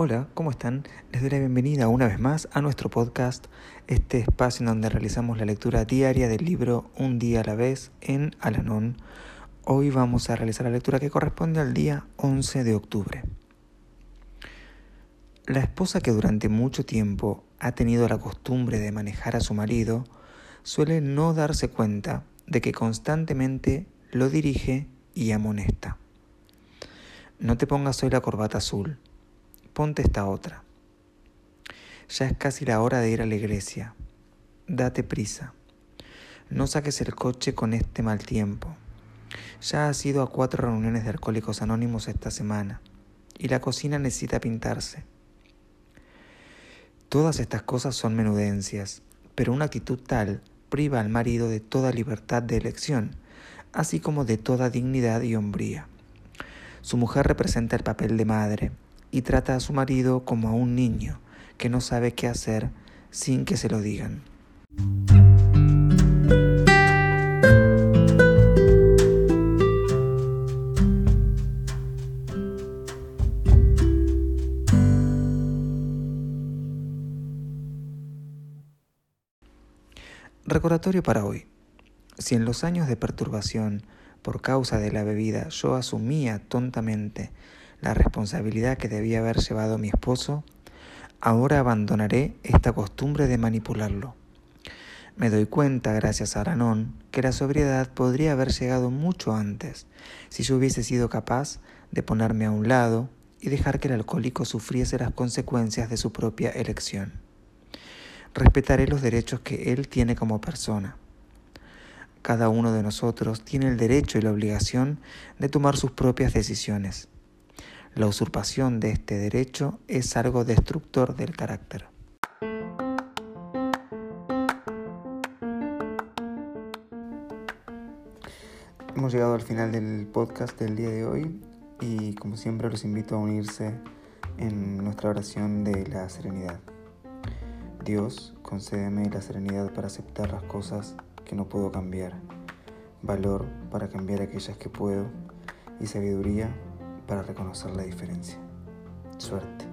Hola, ¿cómo están? Les doy la bienvenida una vez más a nuestro podcast, este espacio en donde realizamos la lectura diaria del libro Un día a la vez en Alanón Hoy vamos a realizar la lectura que corresponde al día 11 de octubre. La esposa que durante mucho tiempo ha tenido la costumbre de manejar a su marido suele no darse cuenta de que constantemente lo dirige y amonesta. No te pongas hoy la corbata azul, ponte esta otra. Ya es casi la hora de ir a la iglesia. Date prisa. No saques el coche con este mal tiempo. Ya ha ido a cuatro reuniones de alcohólicos anónimos esta semana y la cocina necesita pintarse. Todas estas cosas son menudencias, pero una actitud tal priva al marido de toda libertad de elección, así como de toda dignidad y hombría. Su mujer representa el papel de madre y trata a su marido como a un niño que no sabe qué hacer sin que se lo digan. Recordatorio para hoy. Si en los años de perturbación por causa de la bebida yo asumía tontamente la responsabilidad que debía haber llevado mi esposo, ahora abandonaré esta costumbre de manipularlo. Me doy cuenta, gracias a Aranón, que la sobriedad podría haber llegado mucho antes, si yo hubiese sido capaz de ponerme a un lado y dejar que el alcohólico sufriese las consecuencias de su propia elección respetaré los derechos que Él tiene como persona. Cada uno de nosotros tiene el derecho y la obligación de tomar sus propias decisiones. La usurpación de este derecho es algo destructor del carácter. Hemos llegado al final del podcast del día de hoy y como siempre los invito a unirse en nuestra oración de la serenidad. Dios, concédeme la serenidad para aceptar las cosas que no puedo cambiar, valor para cambiar aquellas que puedo y sabiduría para reconocer la diferencia. Suerte.